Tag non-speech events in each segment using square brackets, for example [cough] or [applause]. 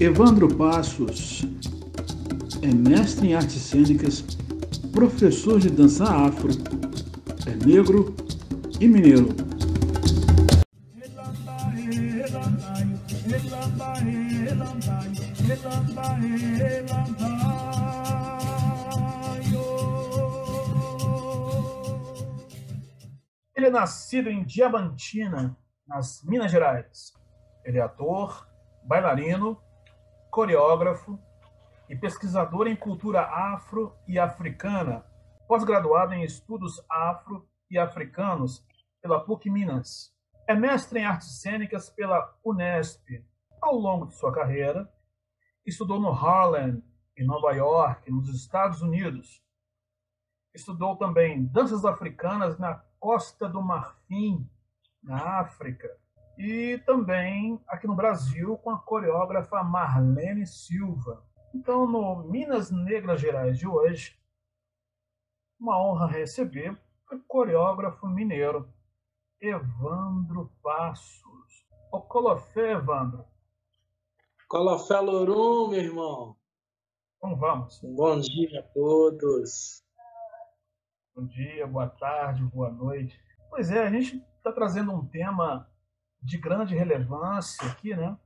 Evandro Passos é mestre em artes cênicas, professor de dança afro, é negro e mineiro. Ele é nascido em Diamantina, nas Minas Gerais. Ele é ator, bailarino, coreógrafo e pesquisador em cultura afro e africana, pós-graduado em estudos afro e africanos pela PUC Minas. É mestre em artes cênicas pela Unesp. Ao longo de sua carreira, estudou no Harlem, em Nova York, nos Estados Unidos. Estudou também danças africanas na Costa do Marfim, na África e também aqui no Brasil com a coreógrafa Marlene Silva. Então, no Minas Negras Gerais de hoje, uma honra receber o coreógrafo mineiro Evandro Passos. O Colofé, Evandro. Colofé Lorum, meu irmão. Então vamos. bom dia a todos. Bom dia, boa tarde, boa noite. Pois é, a gente está trazendo um tema de grande relevância aqui, né?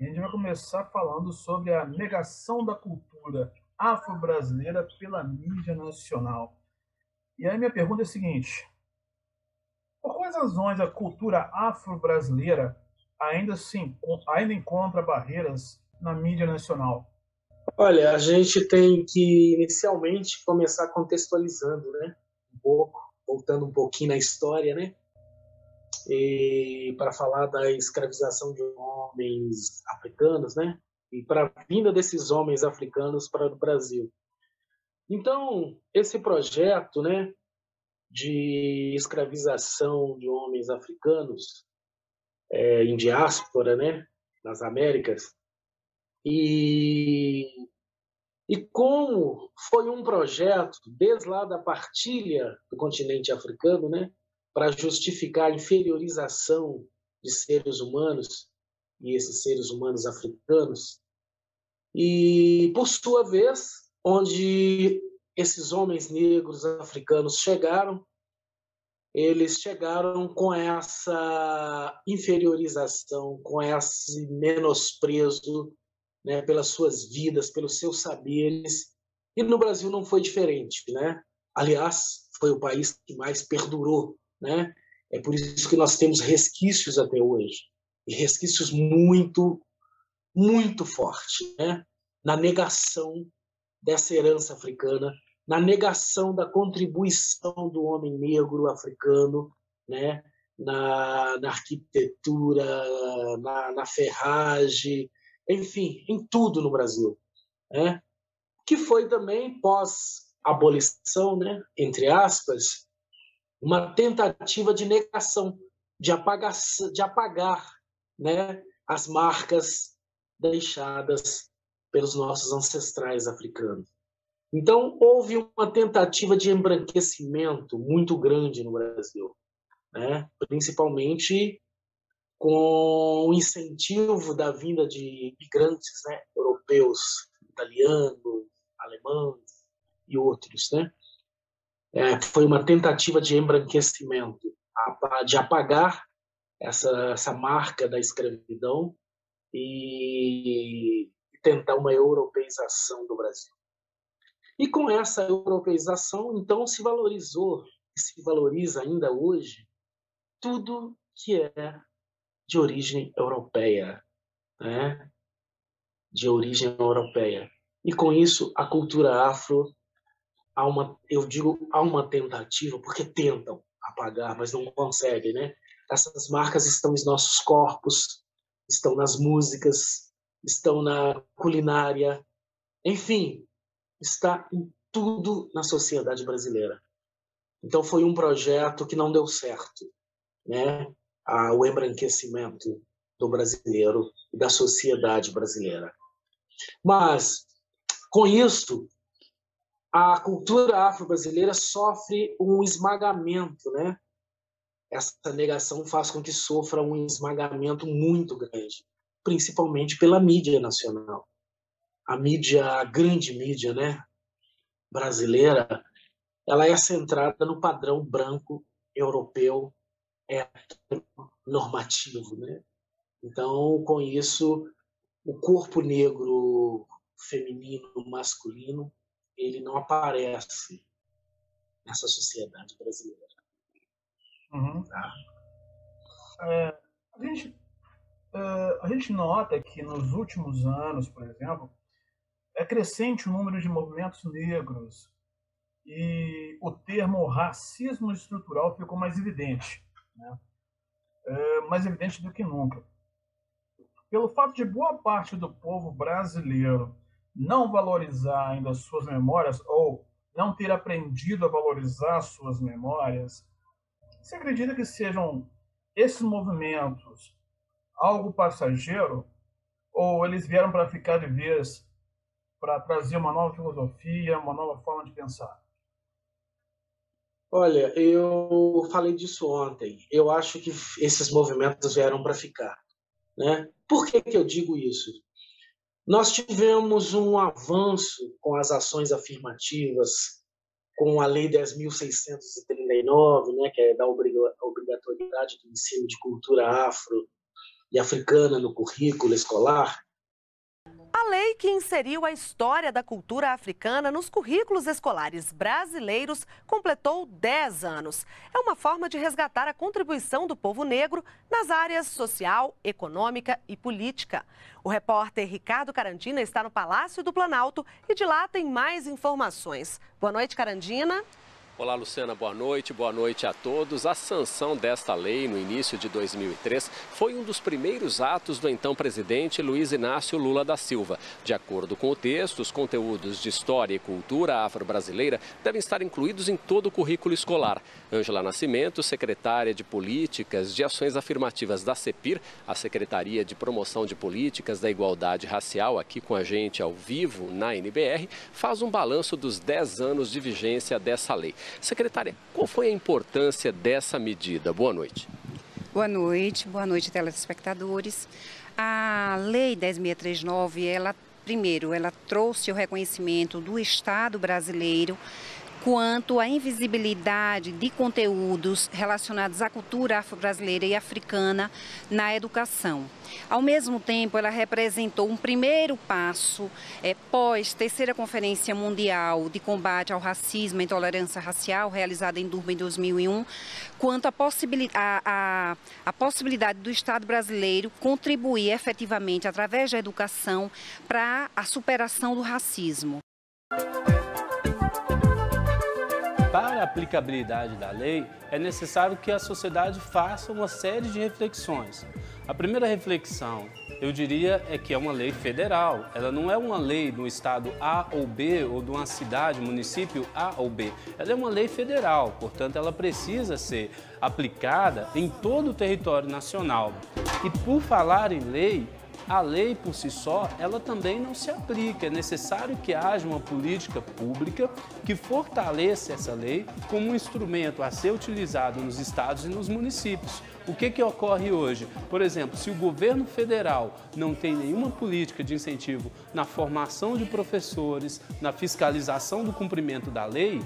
A gente vai começar falando sobre a negação da cultura afro-brasileira pela mídia nacional. E aí minha pergunta é a seguinte: por quais razões a cultura afro-brasileira ainda assim ainda encontra barreiras na mídia nacional? Olha, a gente tem que inicialmente começar contextualizando, né? Um pouco, voltando um pouquinho na história, né? Para falar da escravização de homens africanos, né? E para a vinda desses homens africanos para o Brasil. Então, esse projeto, né, de escravização de homens africanos é, em diáspora, né, nas Américas, e, e como foi um projeto desde lá da partilha do continente africano, né, para justificar a inferiorização de seres humanos e esses seres humanos africanos. E, por sua vez, onde esses homens negros africanos chegaram, eles chegaram com essa inferiorização, com esse menosprezo né, pelas suas vidas, pelos seus saberes. E no Brasil não foi diferente, né? Aliás, foi o país que mais perdurou né? É por isso que nós temos resquícios até hoje, e resquícios muito, muito fortes, né? na negação dessa herança africana, na negação da contribuição do homem negro africano, né? na, na arquitetura, na, na ferragem, enfim, em tudo no Brasil. Né? Que foi também pós-abolição, né? entre aspas, uma tentativa de negação, de apagar, de apagar né, as marcas deixadas pelos nossos ancestrais africanos. Então, houve uma tentativa de embranquecimento muito grande no Brasil, né? principalmente com o incentivo da vinda de imigrantes né? europeus, italianos, alemães e outros. Né? É, foi uma tentativa de embranquecimento, de apagar essa, essa marca da escravidão e tentar uma europeização do Brasil. E com essa europeização, então, se valorizou e se valoriza ainda hoje tudo que é de origem europeia, né? de origem europeia. E com isso, a cultura afro há uma, eu digo, há uma tentativa, porque tentam apagar, mas não conseguem, né? Essas marcas estão em nossos corpos, estão nas músicas, estão na culinária, enfim, está em tudo na sociedade brasileira. Então foi um projeto que não deu certo, né? o embranquecimento do brasileiro e da sociedade brasileira. Mas com isso a cultura afro-brasileira sofre um esmagamento, né? Essa negação faz com que sofra um esmagamento muito grande. principalmente pela mídia nacional. A mídia, a grande mídia, né, brasileira, ela é centrada no padrão branco europeu é normativo, né? Então, com isso, o corpo negro feminino, masculino, ele não aparece nessa sociedade brasileira. Uhum. Tá? É, a, gente, é, a gente nota que nos últimos anos, por exemplo, é crescente o número de movimentos negros e o termo racismo estrutural ficou mais evidente, né? é, mais evidente do que nunca. Pelo fato de boa parte do povo brasileiro não valorizar ainda suas memórias ou não ter aprendido a valorizar suas memórias, você acredita que sejam esses movimentos algo passageiro ou eles vieram para ficar de vez para trazer uma nova filosofia, uma nova forma de pensar? Olha, eu falei disso ontem. Eu acho que esses movimentos vieram para ficar. Né? Por que, que eu digo isso? Nós tivemos um avanço com as ações afirmativas, com a Lei 10.639, né, que é da obrigatoriedade do ensino de cultura afro e africana no currículo escolar, a lei que inseriu a história da cultura africana nos currículos escolares brasileiros completou 10 anos. É uma forma de resgatar a contribuição do povo negro nas áreas social, econômica e política. O repórter Ricardo Carandina está no Palácio do Planalto e de lá tem mais informações. Boa noite, Carandina. Olá, Luciana, boa noite, boa noite a todos. A sanção desta lei no início de 2003 foi um dos primeiros atos do então presidente Luiz Inácio Lula da Silva. De acordo com o texto, os conteúdos de história e cultura afro-brasileira devem estar incluídos em todo o currículo escolar. Ângela Nascimento, secretária de Políticas de Ações Afirmativas da CEPIR, a Secretaria de Promoção de Políticas da Igualdade Racial, aqui com a gente ao vivo na NBR, faz um balanço dos 10 anos de vigência dessa lei. Secretária, qual foi a importância dessa medida? Boa noite. Boa noite, boa noite, telespectadores. A Lei 10.639, ela, primeiro, ela trouxe o reconhecimento do Estado brasileiro quanto à invisibilidade de conteúdos relacionados à cultura afro-brasileira e africana na educação. Ao mesmo tempo, ela representou um primeiro passo é, pós terceira Conferência Mundial de Combate ao Racismo e Intolerância Racial, realizada em Durban em 2001, quanto à a, a, a possibilidade do Estado brasileiro contribuir efetivamente, através da educação, para a superação do racismo. A aplicabilidade da lei, é necessário que a sociedade faça uma série de reflexões. A primeira reflexão, eu diria, é que é uma lei federal. Ela não é uma lei do estado A ou B ou de uma cidade, município A ou B. Ela é uma lei federal, portanto, ela precisa ser aplicada em todo o território nacional. E por falar em lei, a lei por si só, ela também não se aplica. É necessário que haja uma política pública que fortaleça essa lei como um instrumento a ser utilizado nos estados e nos municípios. O que, que ocorre hoje? Por exemplo, se o governo federal não tem nenhuma política de incentivo na formação de professores, na fiscalização do cumprimento da lei,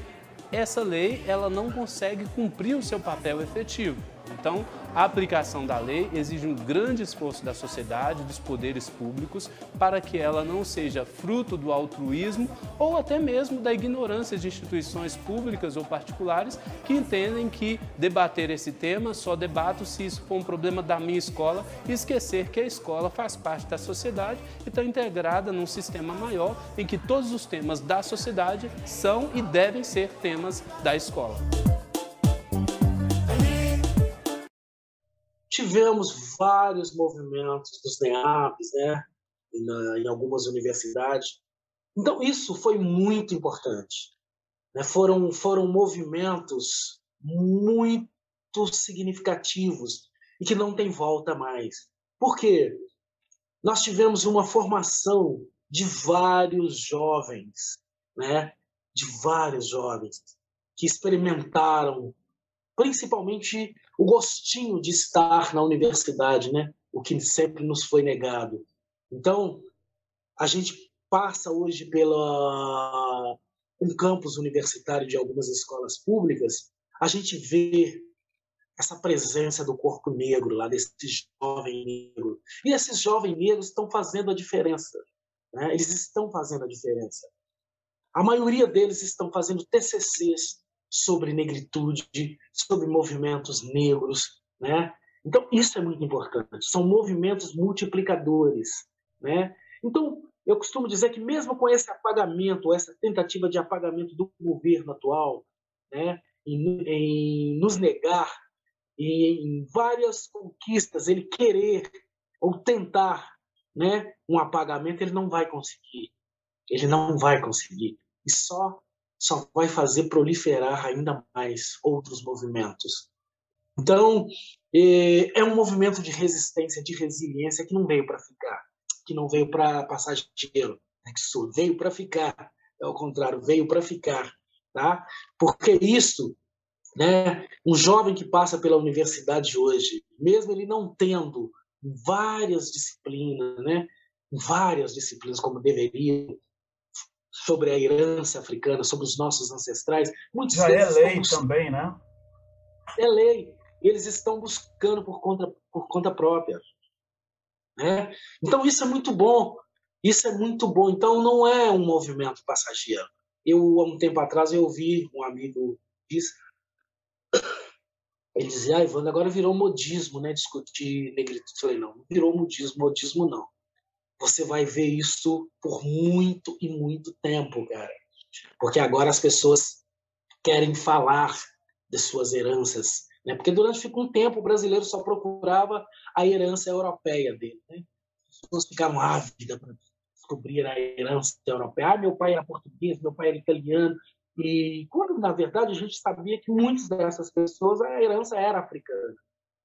essa lei ela não consegue cumprir o seu papel efetivo. Então, a aplicação da lei exige um grande esforço da sociedade, dos poderes públicos, para que ela não seja fruto do altruísmo ou até mesmo da ignorância de instituições públicas ou particulares que entendem que debater esse tema só debato se isso for um problema da minha escola e esquecer que a escola faz parte da sociedade e está integrada num sistema maior em que todos os temas da sociedade são e devem ser temas da escola. Tivemos vários movimentos dos NEAPs, né, em algumas universidades. Então, isso foi muito importante. Né? Foram, foram movimentos muito significativos e que não tem volta mais. Por quê? Nós tivemos uma formação de vários jovens, né? de vários jovens que experimentaram principalmente o gostinho de estar na universidade, né? o que sempre nos foi negado. Então, a gente passa hoje pela um campus universitário de algumas escolas públicas, a gente vê essa presença do corpo negro lá desse jovem negro. E esses jovens negros estão fazendo a diferença. Né? Eles estão fazendo a diferença. A maioria deles estão fazendo TCCs sobre negritude, sobre movimentos negros, né? Então isso é muito importante. São movimentos multiplicadores, né? Então eu costumo dizer que mesmo com esse apagamento, essa tentativa de apagamento do governo atual, né, em, em nos negar em várias conquistas, ele querer ou tentar, né, um apagamento, ele não vai conseguir. Ele não vai conseguir. E só só vai fazer proliferar ainda mais outros movimentos. Então, é, é um movimento de resistência, de resiliência que não veio para ficar, que não veio para passar dinheiro, né, que veio para ficar. É o contrário, veio para ficar, tá? Porque isso né? Um jovem que passa pela universidade hoje, mesmo ele não tendo várias disciplinas, né? várias disciplinas como deveria, sobre a herança africana, sobre os nossos ancestrais, muitos Já é lei também, né? É lei. Eles estão buscando por conta, por conta própria. Né? Então isso é muito bom. Isso é muito bom. Então não é um movimento passageiro. Eu, há um tempo atrás, eu ouvi um amigo diz ele dizia, ah, Ivana, agora virou modismo, né? Discutir negritude. Eu falei, não, não virou modismo, modismo não. Você vai ver isso por muito e muito tempo, cara. Porque agora as pessoas querem falar de suas heranças, né? Porque durante um tempo o brasileiro só procurava a herança europeia dele, né? As pessoas ficaram ávidas para descobrir a herança europeia. Ah, meu pai era português, meu pai era italiano, e quando, na verdade, a gente sabia que muitas dessas pessoas, a herança era africana.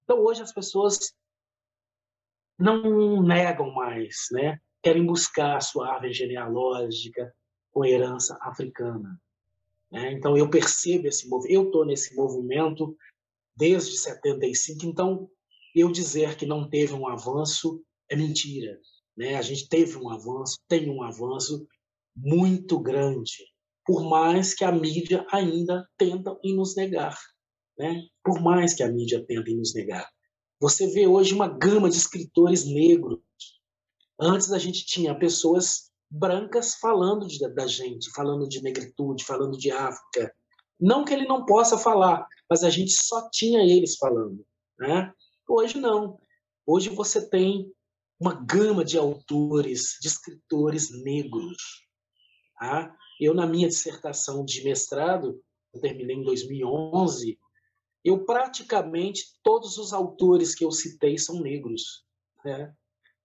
Então, hoje, as pessoas não negam mais, né? querem buscar a sua árvore genealógica com herança africana. Né? Então, eu percebo esse movimento, eu estou nesse movimento desde 75, então, eu dizer que não teve um avanço é mentira. Né? A gente teve um avanço, tem um avanço muito grande por mais que a mídia ainda tenta em nos negar. Né? Por mais que a mídia tente em nos negar. Você vê hoje uma gama de escritores negros. Antes a gente tinha pessoas brancas falando de, da gente, falando de negritude, falando de África. Não que ele não possa falar, mas a gente só tinha eles falando. Né? Hoje não. Hoje você tem uma gama de autores, de escritores negros. Tá? Eu, na minha dissertação de mestrado, eu terminei em 2011, eu praticamente, todos os autores que eu citei são negros. Né?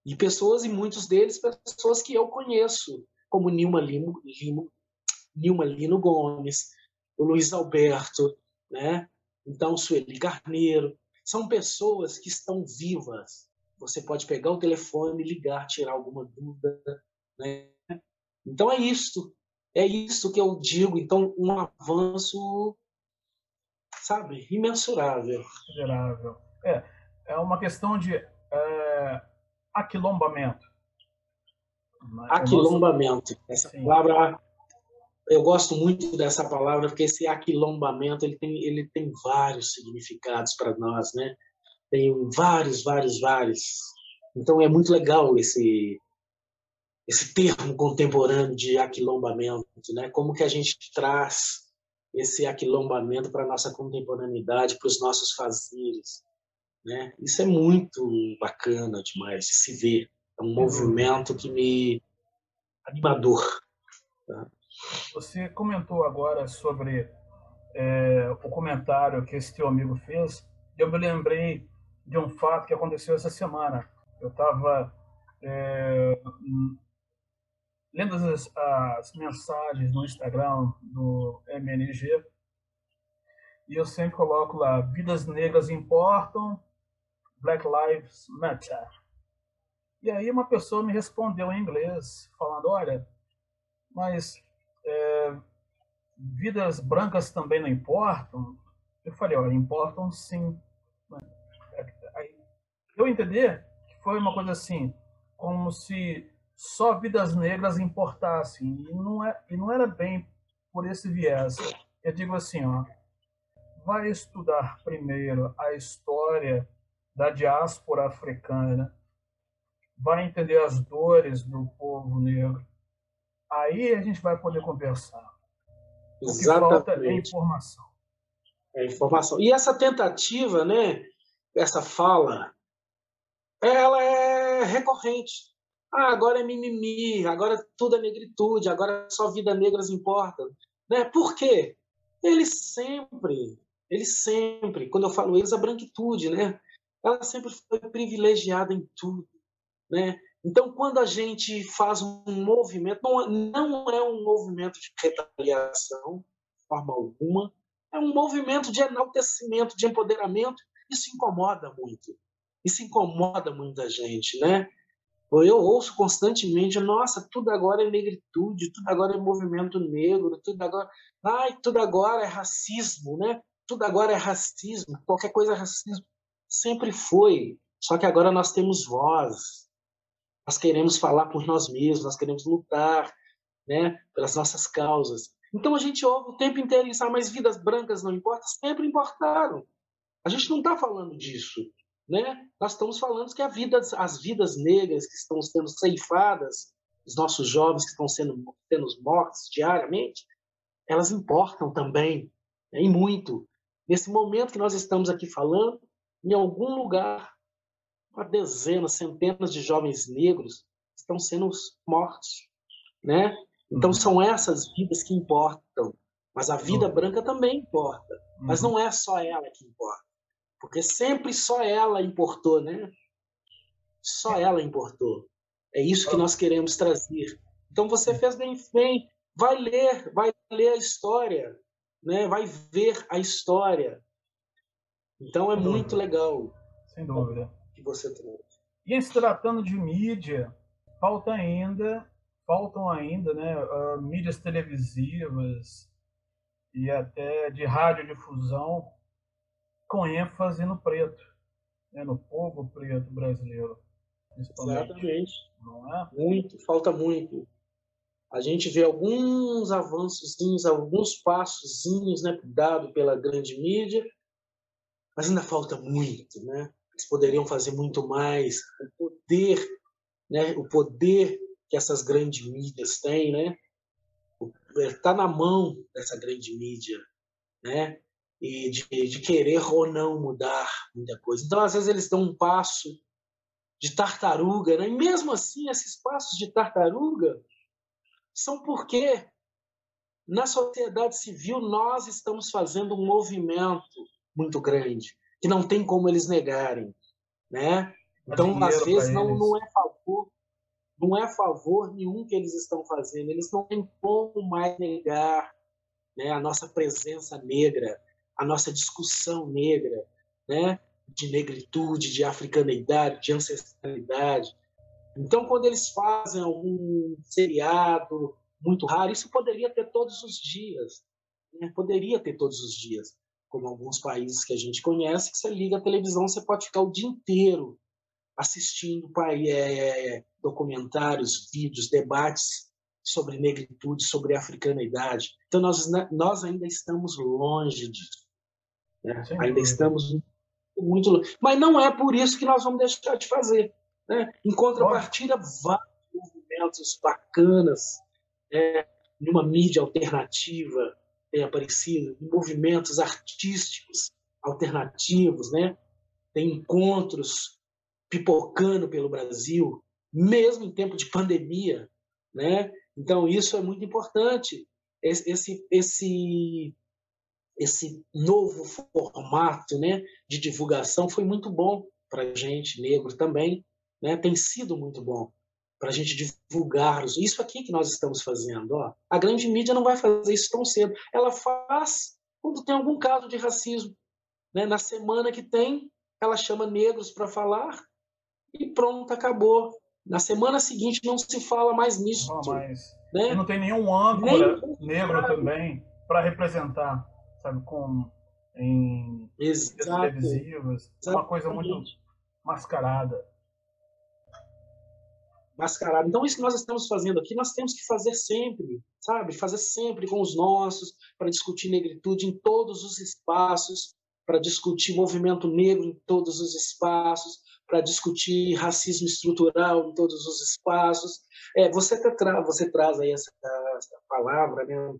E pessoas, e muitos deles, pessoas que eu conheço, como Nilma Lino, Lino, Nilma Lino Gomes, o Luiz Alberto, né? então Sueli Carneiro. São pessoas que estão vivas. Você pode pegar o telefone, ligar, tirar alguma dúvida. Né? Então é isso. É isso que eu digo. Então, um avanço, sabe, imensurável. Imensurável. É, é uma questão de é, aquilombamento. Aquilombamento. Essa Sim. palavra, eu gosto muito dessa palavra, porque esse aquilombamento ele tem, ele tem vários significados para nós, né? Tem vários, vários, vários. Então é muito legal esse esse termo contemporâneo de aquilombamento, né? Como que a gente traz esse aquilombamento para a nossa contemporaneidade, para os nossos fazeres, né? Isso é muito bacana demais de se ver. É um movimento que me animador. Tá? Você comentou agora sobre é, o comentário que esse teu amigo fez. Eu me lembrei de um fato que aconteceu essa semana. Eu estava é, lendo as, as mensagens no Instagram do MNG, e eu sempre coloco lá: vidas negras importam, Black Lives Matter. E aí uma pessoa me respondeu em inglês, falando: olha, mas é, vidas brancas também não importam? Eu falei: olha, importam sim. Eu entender que foi uma coisa assim, como se só vidas negras importassem. E não, é, e não era bem por esse viés. Eu digo assim, ó, vai estudar primeiro a história da diáspora africana, vai entender as dores do povo negro. Aí a gente vai poder conversar. Exatamente. O que falta é informação. É informação. E essa tentativa, né, essa fala, ela é recorrente. Ah, agora é mimimi, agora tudo é negritude, agora só vida negra importa. Né? Por quê? Eles sempre, eles sempre, quando eu falo eles, a branquitude, né? Ela sempre foi privilegiada em tudo, né? Então, quando a gente faz um movimento, é, não é um movimento de retaliação, de forma alguma, é um movimento de enaltecimento, de empoderamento. Isso incomoda muito. Isso incomoda muita gente, né? Eu ouço constantemente, nossa, tudo agora é negritude, tudo agora é movimento negro, tudo agora, ai, tudo agora é racismo, né? Tudo agora é racismo, qualquer coisa é racismo. Sempre foi, só que agora nós temos voz. Nós queremos falar por nós mesmos, nós queremos lutar, né, pelas nossas causas. Então a gente ouve o tempo inteiro isso, ah, mas vidas brancas não importam, sempre importaram. A gente não está falando disso né? Nós estamos falando que vida, as vidas negras que estão sendo ceifadas, os nossos jovens que estão sendo, sendo mortos diariamente, elas importam também, né? e muito. Nesse momento que nós estamos aqui falando, em algum lugar, uma dezena, centenas de jovens negros estão sendo mortos, né? Então uhum. são essas vidas que importam, mas a vida uhum. branca também importa, mas uhum. não é só ela que importa. Porque sempre só ela importou, né? Só é. ela importou. É isso que nós queremos trazer. Então você é. fez bem, bem. Vai ler, vai ler a história, né? Vai ver a história. Então é muito legal. Sem dúvida. Que você trouxe. E se tratando de mídia, falta ainda, faltam ainda, né? Ah, mídias televisivas e até de radiodifusão com ênfase no preto, né? no povo preto brasileiro. Exatamente. Não é? Muito, falta muito. A gente vê alguns avanços, alguns passos né, dado pela grande mídia, mas ainda falta muito, né? Eles poderiam fazer muito mais. O poder, né? O poder que essas grandes mídias têm, né? Está é, na mão dessa grande mídia, né? e de, de querer ou não mudar muita coisa. Então, às vezes, eles dão um passo de tartaruga, né? e mesmo assim, esses passos de tartaruga são porque na sociedade civil nós estamos fazendo um movimento muito grande, que não tem como eles negarem. Né? Então, às vezes, não, não, é favor, não é favor nenhum que eles estão fazendo, eles não têm como mais negar né, a nossa presença negra a nossa discussão negra, né? de negritude, de africaneidade, de ancestralidade. Então, quando eles fazem algum seriado muito raro, isso poderia ter todos os dias. Né? Poderia ter todos os dias. Como alguns países que a gente conhece, que você liga a televisão, você pode ficar o dia inteiro assistindo é, é, é, documentários, vídeos, debates sobre negritude, sobre africaneidade. Então, nós, né, nós ainda estamos longe disso. Né? Ainda estamos muito longe. Mas não é por isso que nós vamos deixar de fazer. Né? Em contrapartida, vários movimentos bacanas é, numa mídia alternativa tem aparecido, movimentos artísticos alternativos, né? tem encontros pipocando pelo Brasil, mesmo em tempo de pandemia. Né? Então, isso é muito importante. Esse, esse esse novo formato né, de divulgação foi muito bom para a gente, negro também, né, tem sido muito bom para a gente divulgar isso aqui que nós estamos fazendo. Ó. A grande mídia não vai fazer isso tão cedo. Ela faz quando tem algum caso de racismo. Né? Na semana que tem, ela chama negros para falar e pronto, acabou. Na semana seguinte não se fala mais nisso. Mas né? Não tem nenhum âncora Nem... negro também para representar sabe, com em televisivas, uma coisa muito mascarada. Mascarada. Então isso que nós estamos fazendo aqui, nós temos que fazer sempre, sabe? Fazer sempre com os nossos para discutir negritude em todos os espaços, para discutir movimento negro em todos os espaços, para discutir racismo estrutural em todos os espaços. É, você, tra você traz aí essa, essa palavra, né,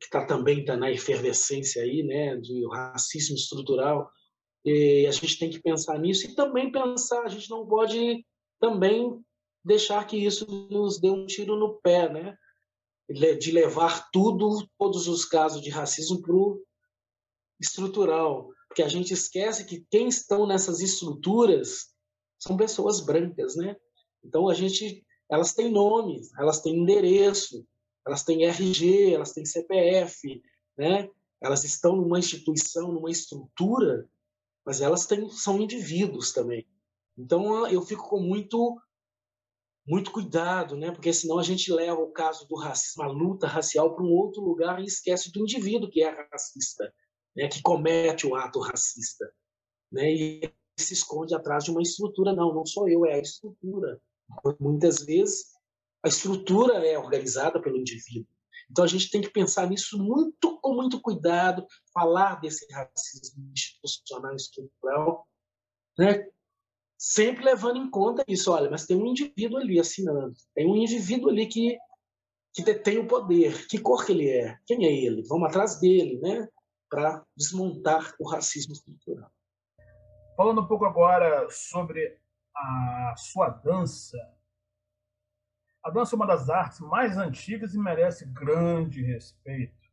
que está também tá na efervescência aí, né, do racismo estrutural. E a gente tem que pensar nisso e também pensar, a gente não pode também deixar que isso nos dê um tiro no pé, né? De levar tudo, todos os casos de racismo para o estrutural, porque a gente esquece que quem estão nessas estruturas são pessoas brancas, né? Então a gente, elas têm nome, elas têm endereço, elas têm RG, elas têm CPF, né? Elas estão numa instituição, numa estrutura, mas elas têm, são indivíduos também. Então eu fico com muito muito cuidado, né? Porque senão a gente leva o caso do racismo, a luta racial para um outro lugar e esquece do indivíduo que é racista, né? Que comete o ato racista, né? E se esconde atrás de uma estrutura. Não, não sou eu, é a estrutura. Muitas vezes a estrutura é organizada pelo indivíduo. Então a gente tem que pensar nisso muito com muito cuidado, falar desse racismo institucional estrutural, né? sempre levando em conta isso. Olha, mas tem um indivíduo ali assinando, tem um indivíduo ali que, que detém o poder. Que cor que ele é? Quem é ele? Vamos atrás dele, né? Para desmontar o racismo estrutural. Falando um pouco agora sobre a sua dança. A dança é uma das artes mais antigas e merece grande respeito.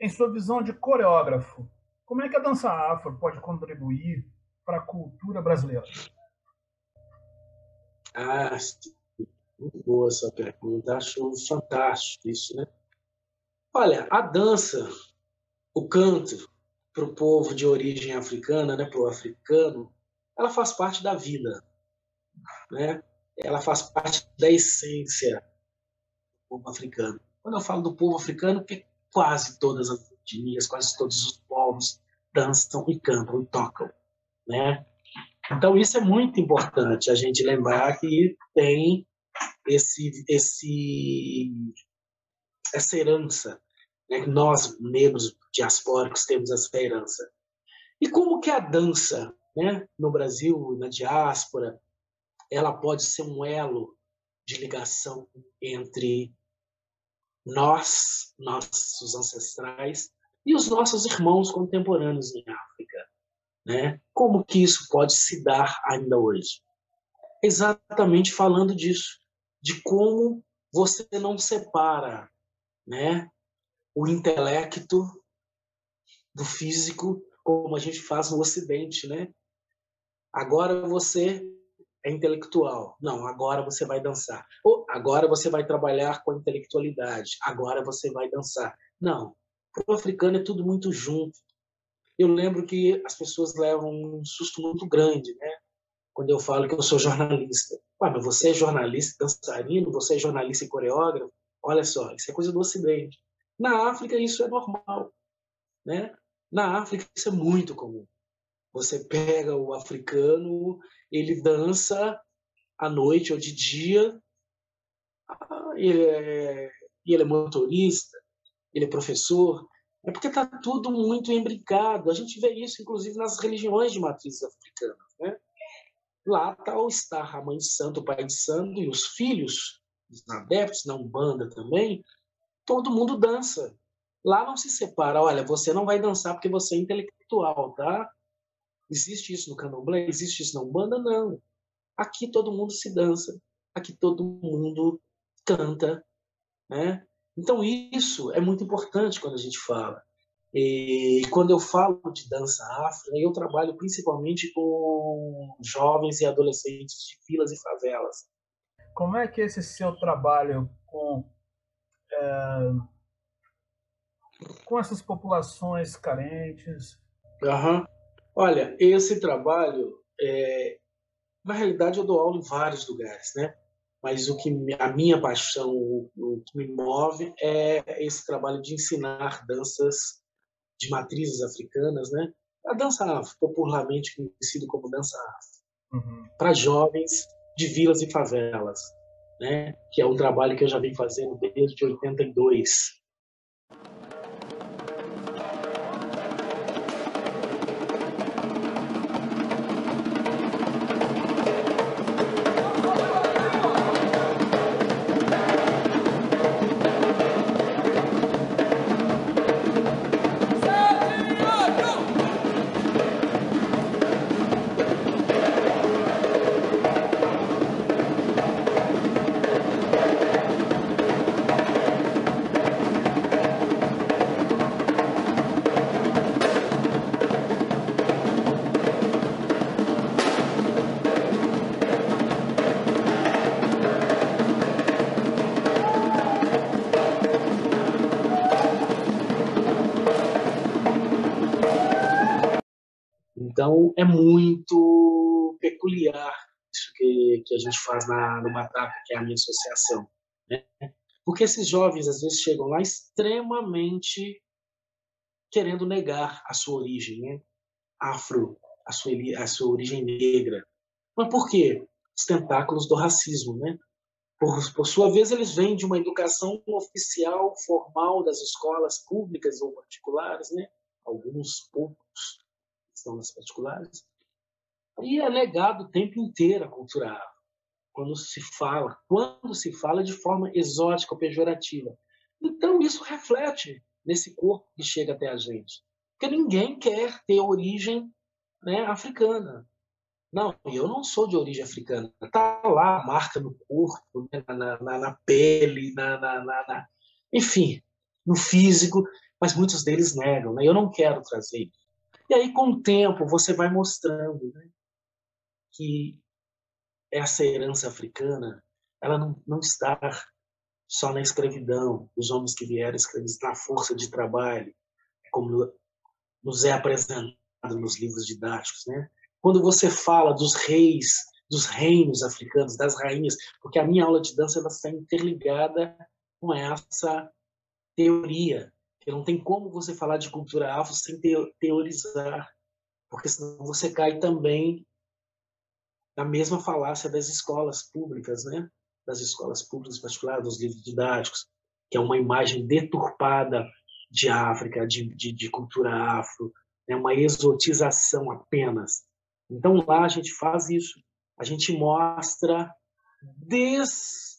Em sua visão de coreógrafo, como é que a dança afro pode contribuir para a cultura brasileira? Ah, muito boa essa pergunta. Acho fantástico isso, né? Olha, a dança, o canto para o povo de origem africana, né, para o africano, ela faz parte da vida, né? Ela faz parte da essência do povo africano. Quando eu falo do povo africano, porque quase todas as etnias, quase todos os povos dançam e cantam e tocam né? Então isso é muito importante a gente lembrar que tem esse esse essa herança, né? Nós negros diaspóricos temos essa herança. E como que a dança, né, no Brasil, na diáspora, ela pode ser um elo de ligação entre nós, nossos ancestrais, e os nossos irmãos contemporâneos em África. Né? Como que isso pode se dar ainda hoje? Exatamente falando disso, de como você não separa né, o intelecto do físico como a gente faz no Ocidente, né? Agora você é intelectual. Não, agora você vai dançar. Ou agora você vai trabalhar com a intelectualidade. Agora você vai dançar. Não. Para o africano é tudo muito junto eu lembro que as pessoas levam um susto muito grande, né? Quando eu falo que eu sou jornalista. Ué, mas você é jornalista dançarino, você é jornalista e coreógrafo? Olha só, isso é coisa do Ocidente. Na África isso é normal, né? Na África isso é muito comum. Você pega o africano, ele dança à noite ou de dia, ah, ele é, ele é motorista, ele é professor, é porque está tudo muito embricado. A gente vê isso, inclusive, nas religiões de matrizes africanas. Né? Lá está o Star, a mãe de santo, o pai de santo, e os filhos, os adeptos, na Umbanda também, todo mundo dança. Lá não se separa, olha, você não vai dançar porque você é intelectual, tá? Existe isso no candomblé? Existe isso na Umbanda? Não. Aqui todo mundo se dança, aqui todo mundo canta, né? Então, isso é muito importante quando a gente fala. E quando eu falo de dança afro, eu trabalho principalmente com jovens e adolescentes de vilas e favelas. Como é que é esse seu trabalho com, é, com essas populações carentes? Uhum. Olha, esse trabalho, é, na realidade, eu dou aula em vários lugares, né? mas o que a minha paixão, o, que me move é esse trabalho de ensinar danças de matrizes africanas, né? A dança afro, popularmente conhecido como dança afro, uhum. para jovens de vilas e favelas, né? que é um trabalho que eu já venho fazendo desde 82. Gente faz na, no Mataca, que é a minha associação. Né? Porque esses jovens, às vezes, chegam lá extremamente querendo negar a sua origem né? afro, a sua, a sua origem negra. Mas por quê? Os tentáculos do racismo, né? Por, por, sua vez, eles vêm de uma educação oficial, formal das escolas públicas ou particulares, né? alguns poucos estão nas particulares, e é negado o tempo inteiro a cultura. Quando se fala, quando se fala de forma exótica ou pejorativa. Então, isso reflete nesse corpo que chega até a gente. Porque ninguém quer ter origem né, africana. Não, eu não sou de origem africana. Está lá a marca no corpo, né, na, na, na, pele, na, na, enfim, no físico, mas muitos deles negam. Né? Eu não quero trazer. E aí, com o tempo, você vai mostrando né, que essa herança africana ela não, não está só na escravidão, os homens que vieram escravizar, na força de trabalho, como nos é apresentado nos livros didáticos. Né? Quando você fala dos reis, dos reinos africanos, das rainhas, porque a minha aula de dança ela está interligada com essa teoria porque não tem como você falar de cultura afro sem teorizar, porque senão você cai também na mesma falácia das escolas públicas, né? Das escolas públicas, em particular, dos livros didáticos, que é uma imagem deturpada de África, de, de, de cultura afro, é né? uma exotização apenas. Então lá a gente faz isso, a gente mostra desde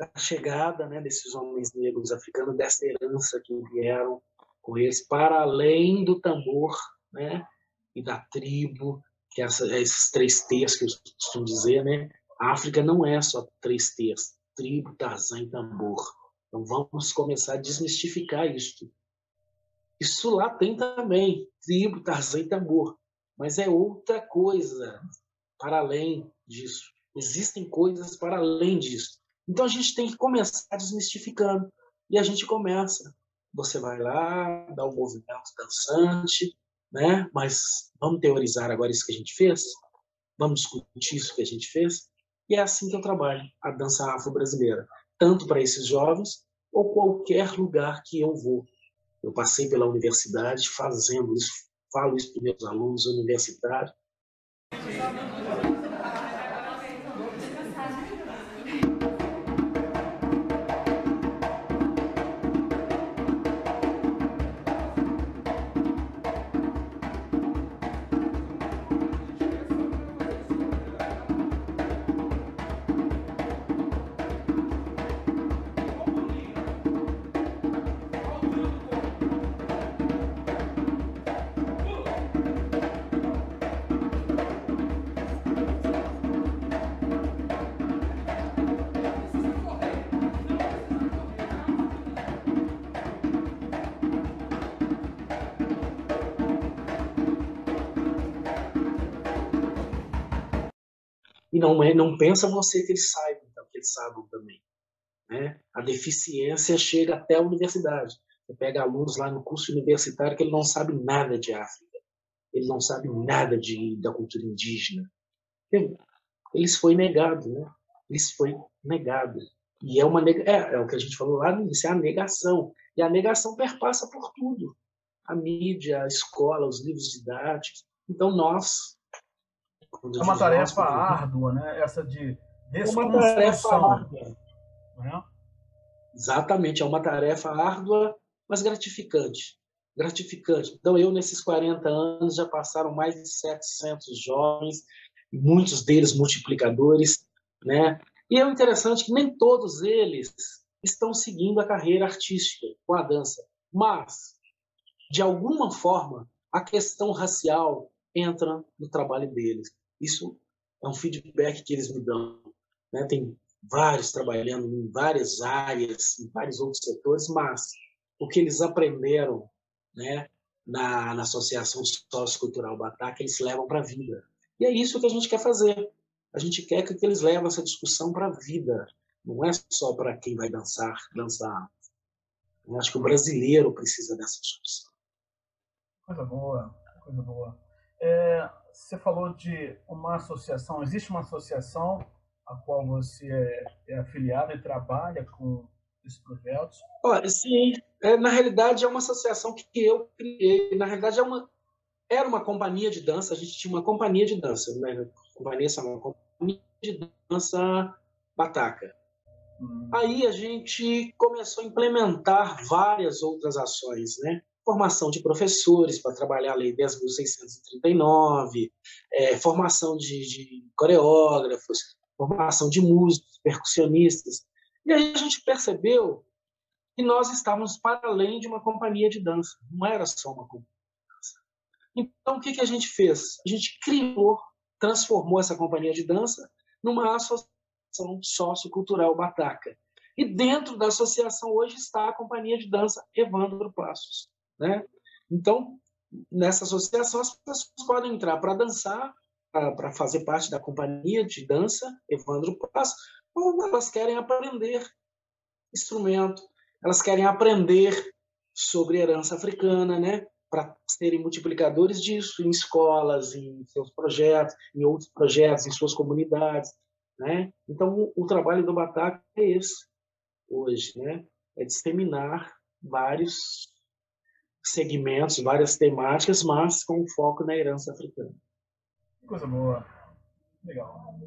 a chegada né, desses homens negros africanos, dessa herança que vieram com eles, para além do tambor né, e da tribo, que é é esses três T's que eu costumo dizer, né? A África não é só três T's, tribo, Tarzan e tambor. Então vamos começar a desmistificar isso. Isso lá tem também, tribo, Tarzan e tambor, mas é outra coisa para além disso. Existem coisas para além disso. Então a gente tem que começar desmistificando. E a gente começa. Você vai lá, dá um movimento dançante, né? mas vamos teorizar agora isso que a gente fez? Vamos discutir isso que a gente fez? E é assim que eu trabalho, a dança afro-brasileira. Tanto para esses jovens, ou qualquer lugar que eu vou. Eu passei pela universidade fazendo isso, falo isso para meus alunos universitários. E não, é, não pensa você que eles saibam, então, que eles sabem também. Né? A deficiência chega até a universidade. Você pega alunos lá no curso universitário que ele não sabe nada de África. Ele não sabe nada de, da cultura indígena. Eles foi negado, né? Eles foi negado. E é uma é, é o que a gente falou lá no início, é a negação. E a negação perpassa por tudo. A mídia, a escola, os livros didáticos. Então nós É uma tarefa árdua, né? Essa de desconstrução. É uma tarefa árdua. Né? Exatamente, é uma tarefa árdua, mas gratificante. Gratificante. Então, eu, nesses 40 anos, já passaram mais de 700 jovens, muitos deles multiplicadores, né? E é interessante que nem todos eles estão seguindo a carreira artística com a dança, mas, de alguma forma, a questão racial entra no trabalho deles. Isso é um feedback que eles me dão. Né? Tem vários trabalhando em várias áreas, em vários outros setores, mas o que eles aprenderam né, na, na Associação Sociocultural Bataca, eles levam para a vida. E é isso que a gente quer fazer. A gente quer que eles levem essa discussão para a vida. Não é só para quem vai dançar, dançar. Eu acho que o brasileiro precisa dessa discussão. Coisa boa, coisa boa. É, você falou de uma associação. Existe uma associação a qual você é, é afiliado e trabalha com esses projetos? Olha, sim. É, na realidade, é uma associação que eu criei. Na realidade, é uma, era uma companhia de dança. A gente tinha uma companhia de dança. Né? Companhia, uma companhia de dança Bataca. Hum. Aí a gente começou a implementar várias outras ações, né? Formação de professores para trabalhar a Lei 10.639, é, formação de, de coreógrafos, formação de músicos, percussionistas. E aí a gente percebeu que nós estávamos para além de uma companhia de dança, não era só uma companhia de dança. Então, o que, que a gente fez? A gente criou, transformou essa companhia de dança numa associação sociocultural Bataca. E dentro da associação hoje está a companhia de dança Evandro Passos. Né? Então, nessa associação, as pessoas podem entrar para dançar, para fazer parte da companhia de dança Evandro Passos, ou elas querem aprender instrumento, elas querem aprender sobre herança africana, né? para serem multiplicadores disso em escolas, em seus projetos, em outros projetos, em suas comunidades. Né? Então, o, o trabalho do Bataca é esse hoje, né? é disseminar vários segmentos, várias temáticas, mas com foco na herança africana. Coisa boa. Legal.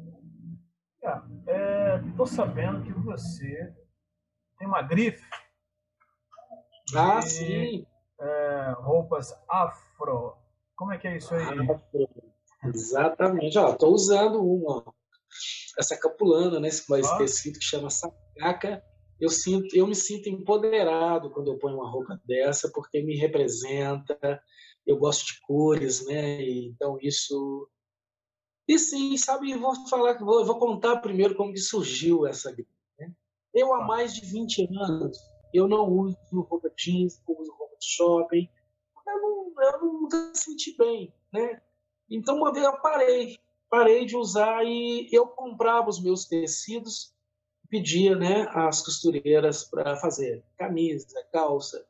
Estou é, sabendo que você tem uma grife. Ah, de, sim. É, roupas afro. Como é que é isso aí? Afro. Exatamente. Estou usando uma. Essa capulana, né? Esse mais ah. específico que chama sacaca. Eu, sinto, eu me sinto empoderado quando eu ponho uma roupa dessa, porque me representa. Eu gosto de cores, né? Então isso e sim, sabe, vou falar, vou, vou contar primeiro como que surgiu essa gripe. Né? Eu há mais de 20 anos, eu não uso roupa jeans, não uso roupa de shopping, eu não, eu nunca senti bem, né? Então uma vez eu parei, parei de usar e eu comprava os meus tecidos, pedia, né, as costureiras para fazer camisa, calça,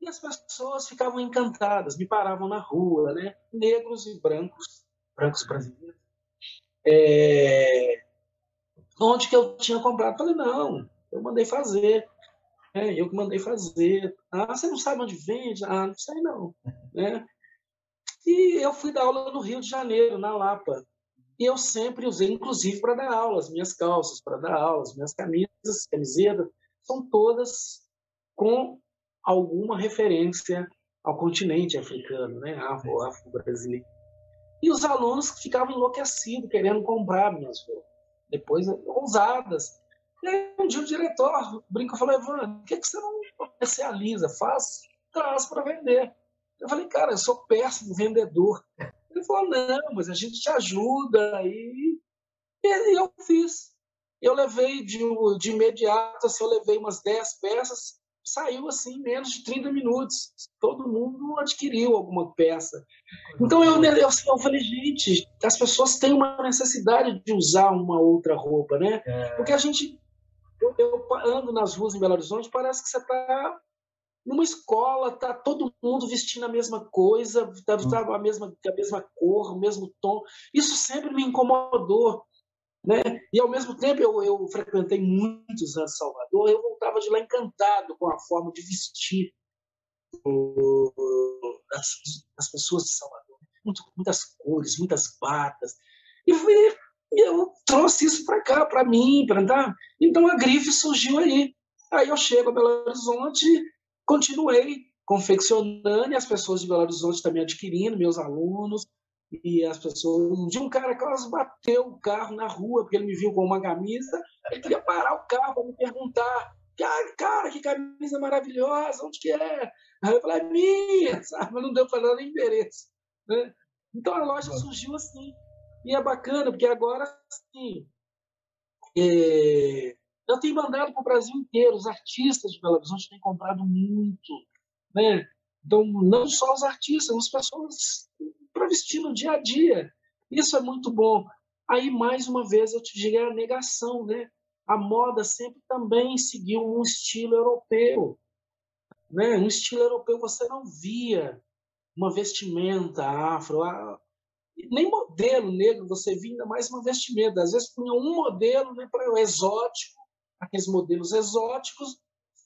e as pessoas ficavam encantadas, me paravam na rua, né, negros e brancos, brancos brasileiros, é, onde que eu tinha comprado. Falei, não, eu mandei fazer. É, eu que mandei fazer. Ah, você não sabe onde vende? Ah, não sei não. Né? E eu fui dar aula no Rio de Janeiro, na Lapa. E eu sempre usei, inclusive, para dar aula, as minhas calças, para dar aula, as minhas camisas, camisetas, são todas com alguma referência ao continente africano, né? afro-brasileiro. E os alunos ficavam enlouquecidos, querendo comprar minhas roupas. Depois, ousadas. E aí, um dia o diretor brinca e falou, Evandro, por que, que você não comercializa? Faz, traz para vender. Eu falei, cara, eu sou péssimo vendedor. Ele falou, não, mas a gente te ajuda. E, e eu fiz. Eu levei de, de imediato, assim, eu levei umas 10 peças, saiu assim menos de 30 minutos. Todo mundo adquiriu alguma peça. Então eu, eu, eu falei, gente, as pessoas têm uma necessidade de usar uma outra roupa, né? É. Porque a gente. Eu, eu, ando nas ruas em Belo Horizonte, parece que você está numa escola, tá todo mundo vestindo a mesma coisa, tá, tá a, mesma, a mesma cor, o mesmo tom. Isso sempre me incomodou. Né? E ao mesmo tempo eu, eu frequentei muitos anos Salvador, eu voltava de lá encantado com a forma de vestir as, as pessoas de Salvador. Muito, muitas cores, muitas batas. E, e eu trouxe isso para cá, para mim, para andar. Então a grife surgiu aí. Aí eu chego a Belo Horizonte, continuei confeccionando e as pessoas de Belo Horizonte também adquirindo, meus alunos, e as pessoas. Um dia um cara quase bateu o carro na rua, porque ele me viu com uma camisa, ele queria parar o carro para me perguntar. Cara, que camisa maravilhosa, onde que é? Aí eu falei, é minha, [laughs] sabe? Mas não deu para dar nem endereço. Né? Então a loja surgiu assim. E é bacana, porque agora, assim, é... eu tenho mandado para o Brasil inteiro, os artistas de Belo Horizonte têm comprado muito. Né? Então, não só os artistas, as pessoas para vestir no dia a dia. Isso é muito bom. Aí, mais uma vez, eu te digo, é a negação, né? A moda sempre também seguiu um estilo europeu. Né? Um estilo europeu, você não via uma vestimenta afro, nem modelo negro você via, ainda mais uma vestimenta. Às vezes punha um modelo né, para o exótico, aqueles modelos exóticos,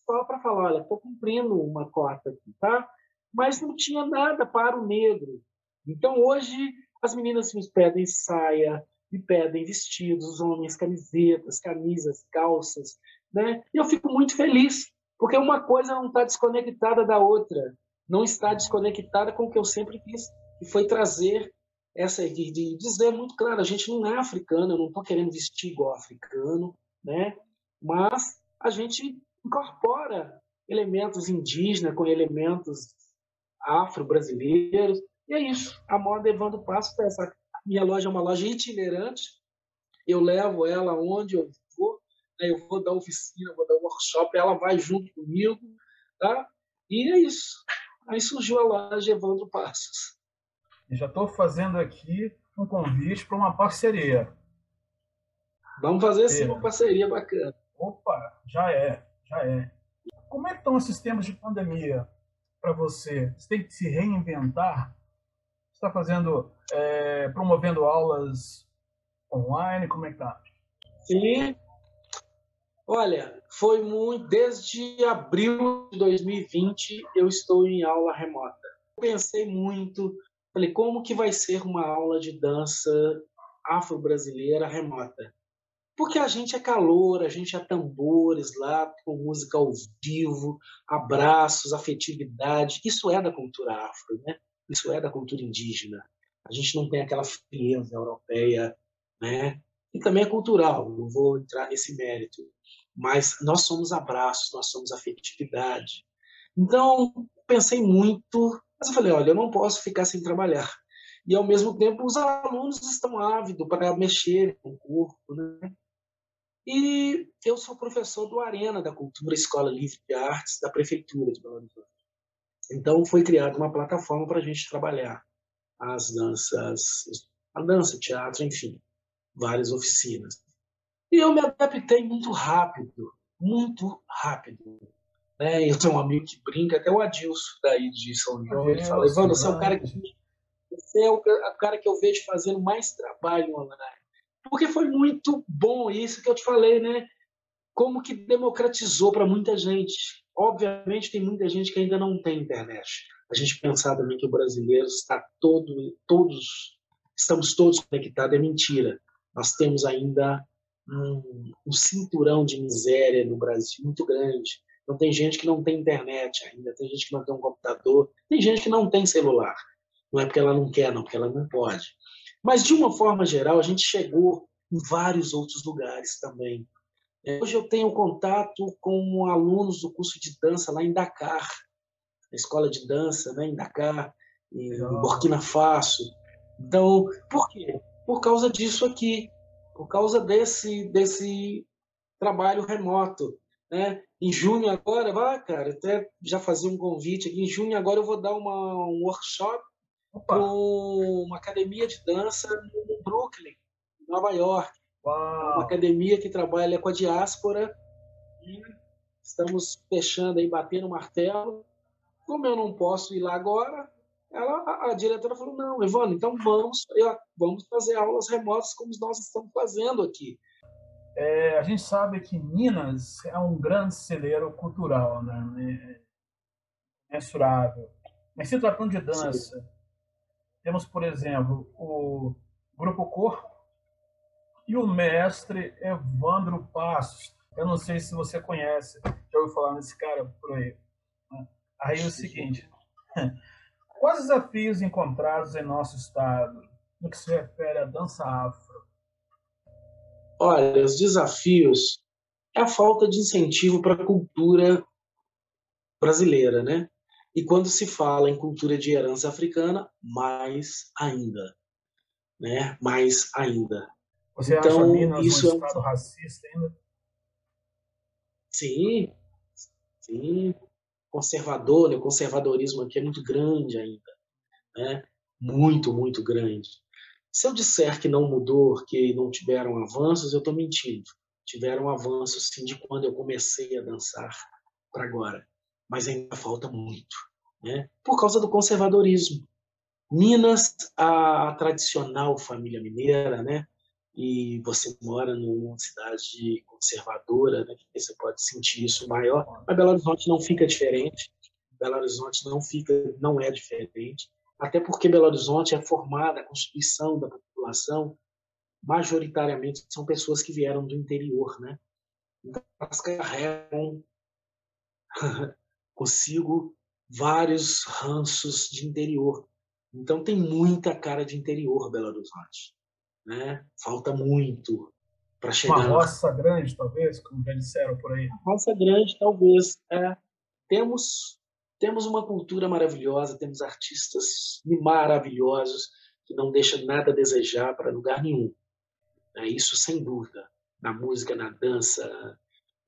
só para falar, olha, estou cumprindo uma cota aqui, tá? Mas não tinha nada para o negro. Então hoje as meninas me pedem saia, me pedem vestidos, os homens camisetas, camisas, calças, né? E eu fico muito feliz, porque uma coisa não está desconectada da outra, não está desconectada com o que eu sempre quis, que foi trazer essa de, de dizer muito claro, a gente não é africano, eu não estou querendo vestir igual africano, né? Mas a gente incorpora elementos indígenas com elementos afro-brasileiros, e é isso. A moda Evandro Passo é essa. Minha loja é uma loja itinerante, eu levo ela onde eu vou, né? eu vou dar oficina, vou dar workshop, ela vai junto comigo, tá? E é isso. Aí surgiu a loja Evandro Passos. Já estou fazendo aqui um convite para uma parceria. Vamos fazer sim uma parceria bacana. Opa, já é, já é. Como é que estão esses tempos de pandemia para você? Você tem que se reinventar? Você está fazendo, é, promovendo aulas online? Como é que tá? Sim. Olha, foi muito. Desde abril de 2020 eu estou em aula remota. Pensei muito Falei, como que vai ser uma aula de dança afro-brasileira remota? Porque a gente é calor, a gente é tambores lá, com música ao vivo, abraços, afetividade. Isso é da cultura afro, né? Isso é da cultura indígena. A gente não tem aquela frieza europeia, né? E também é cultural, não vou entrar nesse mérito. Mas nós somos abraços, nós somos afetividade. Então, pensei muito mas eu falei, olha, eu não posso ficar sem trabalhar. E, ao mesmo tempo, os alunos estão ávidos para mexer com o corpo. Né? E eu sou professor do Arena da Cultura Escola Livre de Artes da Prefeitura de Belo Horizonte. Então, foi criada uma plataforma para a gente trabalhar as danças, a dança, teatro, enfim, várias oficinas. E eu me adaptei muito rápido, muito rápido. Né? Eu tenho um amigo que brinca, até o Adilson daí de São João, ele fala, Evandro, você é o cara que você é o cara que eu vejo fazendo mais trabalho online. Porque foi muito bom isso que eu te falei, né? Como que democratizou para muita gente. Obviamente tem muita gente que ainda não tem internet. A gente pensar também que o brasileiro está todo, todos, estamos todos conectados é mentira. Nós temos ainda um, um cinturão de miséria no Brasil muito grande. Então, tem gente que não tem internet ainda, tem gente que não tem um computador, tem gente que não tem celular. Não é porque ela não quer, não, porque ela não pode. Mas, de uma forma geral, a gente chegou em vários outros lugares também. É, hoje eu tenho contato com alunos do curso de dança lá em Dakar, a escola de dança né, em Dakar, em Burkina Faso. Então, por quê? Por causa disso aqui, por causa desse, desse trabalho remoto. Né? Em junho agora, vai, cara, até já fazer um convite aqui. Em junho agora eu vou dar uma, um workshop com uma academia de dança no Brooklyn, Nova York. Uau. Uma academia que trabalha com a diáspora. E estamos fechando aí, batendo o martelo. Como eu não posso ir lá agora, ela, a, a diretora falou: não, Evandro, então vamos, eu, vamos fazer aulas remotas como nós estamos fazendo aqui. É, a gente sabe que Minas é um grande celeiro cultural, né? É mensurável. Mas se tratando de dança, Sim. Temos, por exemplo, o Grupo Corpo, e o mestre Evandro Passos. Eu não sei se você conhece, já ouviu falar nesse cara por aí. Né? Aí é o seguinte: [laughs] quais desafios encontrados em nosso estado no que se refere à dança afro? Olha, os desafios é a falta de incentivo para a cultura brasileira, né? E quando se fala em cultura de herança africana, mais ainda, né? Mais ainda. Você então, acha Minas isso um estado é racista ainda? Sim, sim. Conservador, né? O conservadorismo aqui é muito grande ainda, né? Muito, muito grande. Se eu disser que não mudou, que não tiveram avanços, eu estou mentindo. Tiveram avanços, sim, de quando eu comecei a dançar para agora mas ainda falta muito, né? Por causa do conservadorismo. Minas, a tradicional família mineira, né? E você mora numa cidade conservadora, né? Você pode sentir isso maior. Mas Belo Horizonte não fica diferente. Belo Horizonte não fica, não é diferente. Até porque Belo Horizonte é formada, a constituição da população majoritariamente são pessoas que vieram do interior, né? Então, elas carregam consigo vários ranços de interior. Então tem muita cara de interior Belo Horizonte, né? Falta muito para chegar. Uma roça grande, talvez, como já disseram por aí. Uma roça grande, talvez. É. Temos temos uma cultura maravilhosa, temos artistas maravilhosos que não deixam nada a desejar para lugar nenhum. É isso sem dúvida, na música, na dança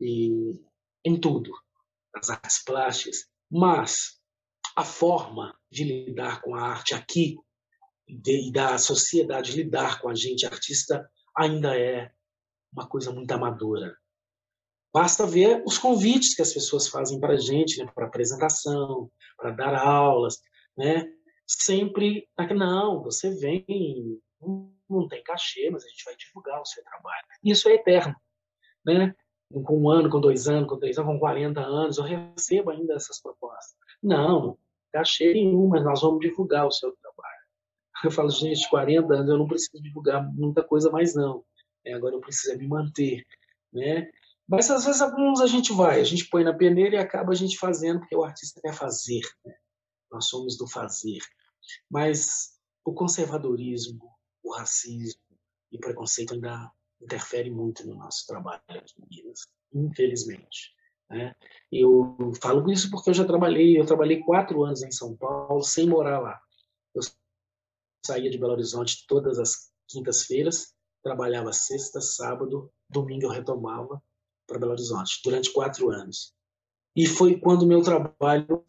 e em tudo das artes plásticas, mas a forma de lidar com a arte aqui e da sociedade lidar com a gente artista ainda é uma coisa muito amadora. Basta ver os convites que as pessoas fazem para a gente, né, para apresentação, para dar aulas, né? Sempre, não, você vem, não tem cachê, mas a gente vai divulgar o seu trabalho. Isso é eterno, né? Com um ano, com dois anos, com três anos, com 40 anos, eu recebo ainda essas propostas. Não, cachê nenhum, mas nós vamos divulgar o seu trabalho. Eu falo, gente, 40 anos eu não preciso divulgar muita coisa mais não. É, agora eu preciso me manter, né? Mas às vezes alguns a gente vai, a gente põe na peneira e acaba a gente fazendo porque o artista quer fazer. Né? Nós somos do fazer. Mas o conservadorismo, o racismo e o preconceito ainda interfere muito no nosso trabalho aqui em Minas, infelizmente. Né? Eu falo isso porque eu já trabalhei, eu trabalhei quatro anos em São Paulo sem morar lá. Eu saía de Belo Horizonte todas as quintas-feiras, trabalhava sexta, sábado, domingo eu retomava para Belo Horizonte durante quatro anos. E foi quando meu trabalho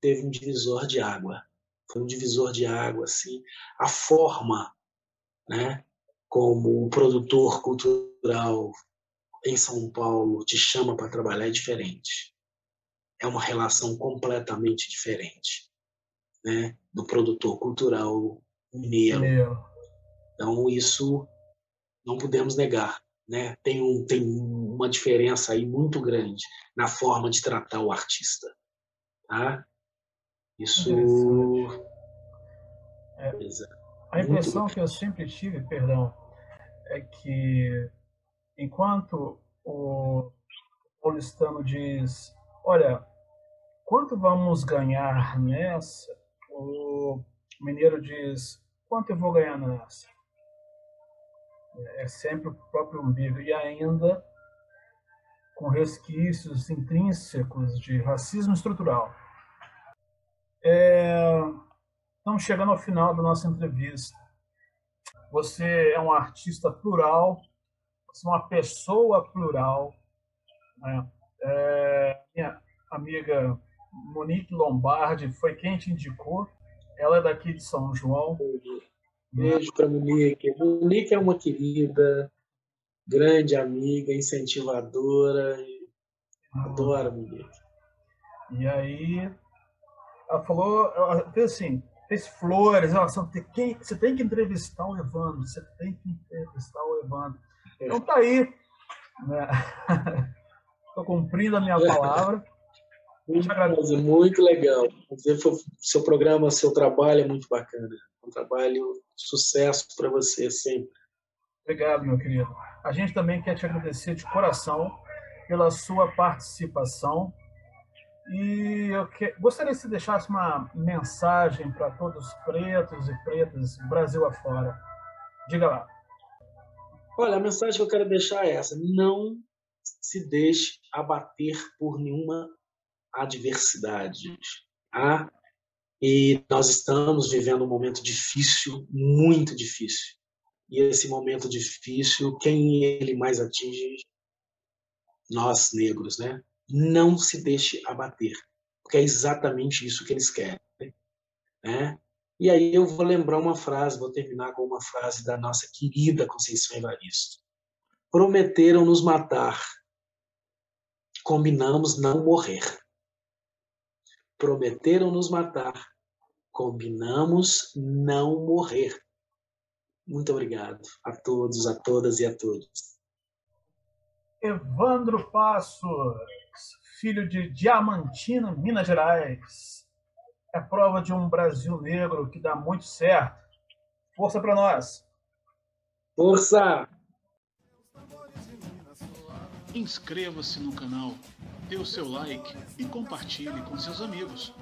teve um divisor de água. Foi um divisor de água, assim, a forma, né, como um produtor cultural em São Paulo te chama para trabalhar é diferente. É uma relação completamente diferente né, do produtor cultural mineiro. Então, isso não podemos negar. Né? Tem, um, tem uma diferença aí muito grande na forma de tratar o artista. Tá? Isso. É, a impressão que eu sempre tive, perdão, é que enquanto o paulistano diz, olha, quanto vamos ganhar nessa? O mineiro diz, quanto eu vou ganhar nessa? É sempre o próprio umbigo. E ainda com resquícios intrínsecos de racismo estrutural. É, estamos chegando ao final da nossa entrevista. Você é um artista plural, você é uma pessoa plural. Né? É, minha amiga Monique Lombardi foi quem te indicou. Ela é daqui de São João. Beijo para Monique. Monique é uma querida, grande amiga, incentivadora. Adoro Monique. E aí, ela falou, ela fez assim, fez flores, ó, você, tem, você tem que entrevistar o Evandro, você tem que entrevistar o Evandro. Então tá aí. Estou né? [laughs] cumprindo a minha palavra. Muito, muito legal. Seu programa, seu trabalho é muito bacana. Um trabalho sucesso para você sempre. Obrigado, meu querido. A gente também quer te agradecer de coração pela sua participação. E eu que... gostaria que você deixasse uma mensagem para todos os pretos e pretas, Brasil afora. Diga lá. Olha, a mensagem que eu quero deixar é essa: não se deixe abater por nenhuma adversidade. Tá? E nós estamos vivendo um momento difícil, muito difícil. E esse momento difícil, quem ele mais atinge? Nós, negros, né? Não se deixe abater, porque é exatamente isso que eles querem. Né? E aí eu vou lembrar uma frase, vou terminar com uma frase da nossa querida Conceição Evaristo. Prometeram nos matar, combinamos não morrer. Prometeram nos matar, combinamos não morrer. Muito obrigado a todos, a todas e a todos. Evandro Passos, filho de Diamantina, Minas Gerais é prova de um Brasil negro que dá muito certo. Força para nós! Força! Inscreva-se no canal, dê o seu like e compartilhe com seus amigos.